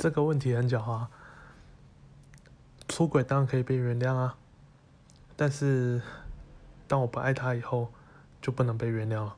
这个问题很狡猾出轨当然可以被原谅啊但是当我不爱他以后就不能被原谅了。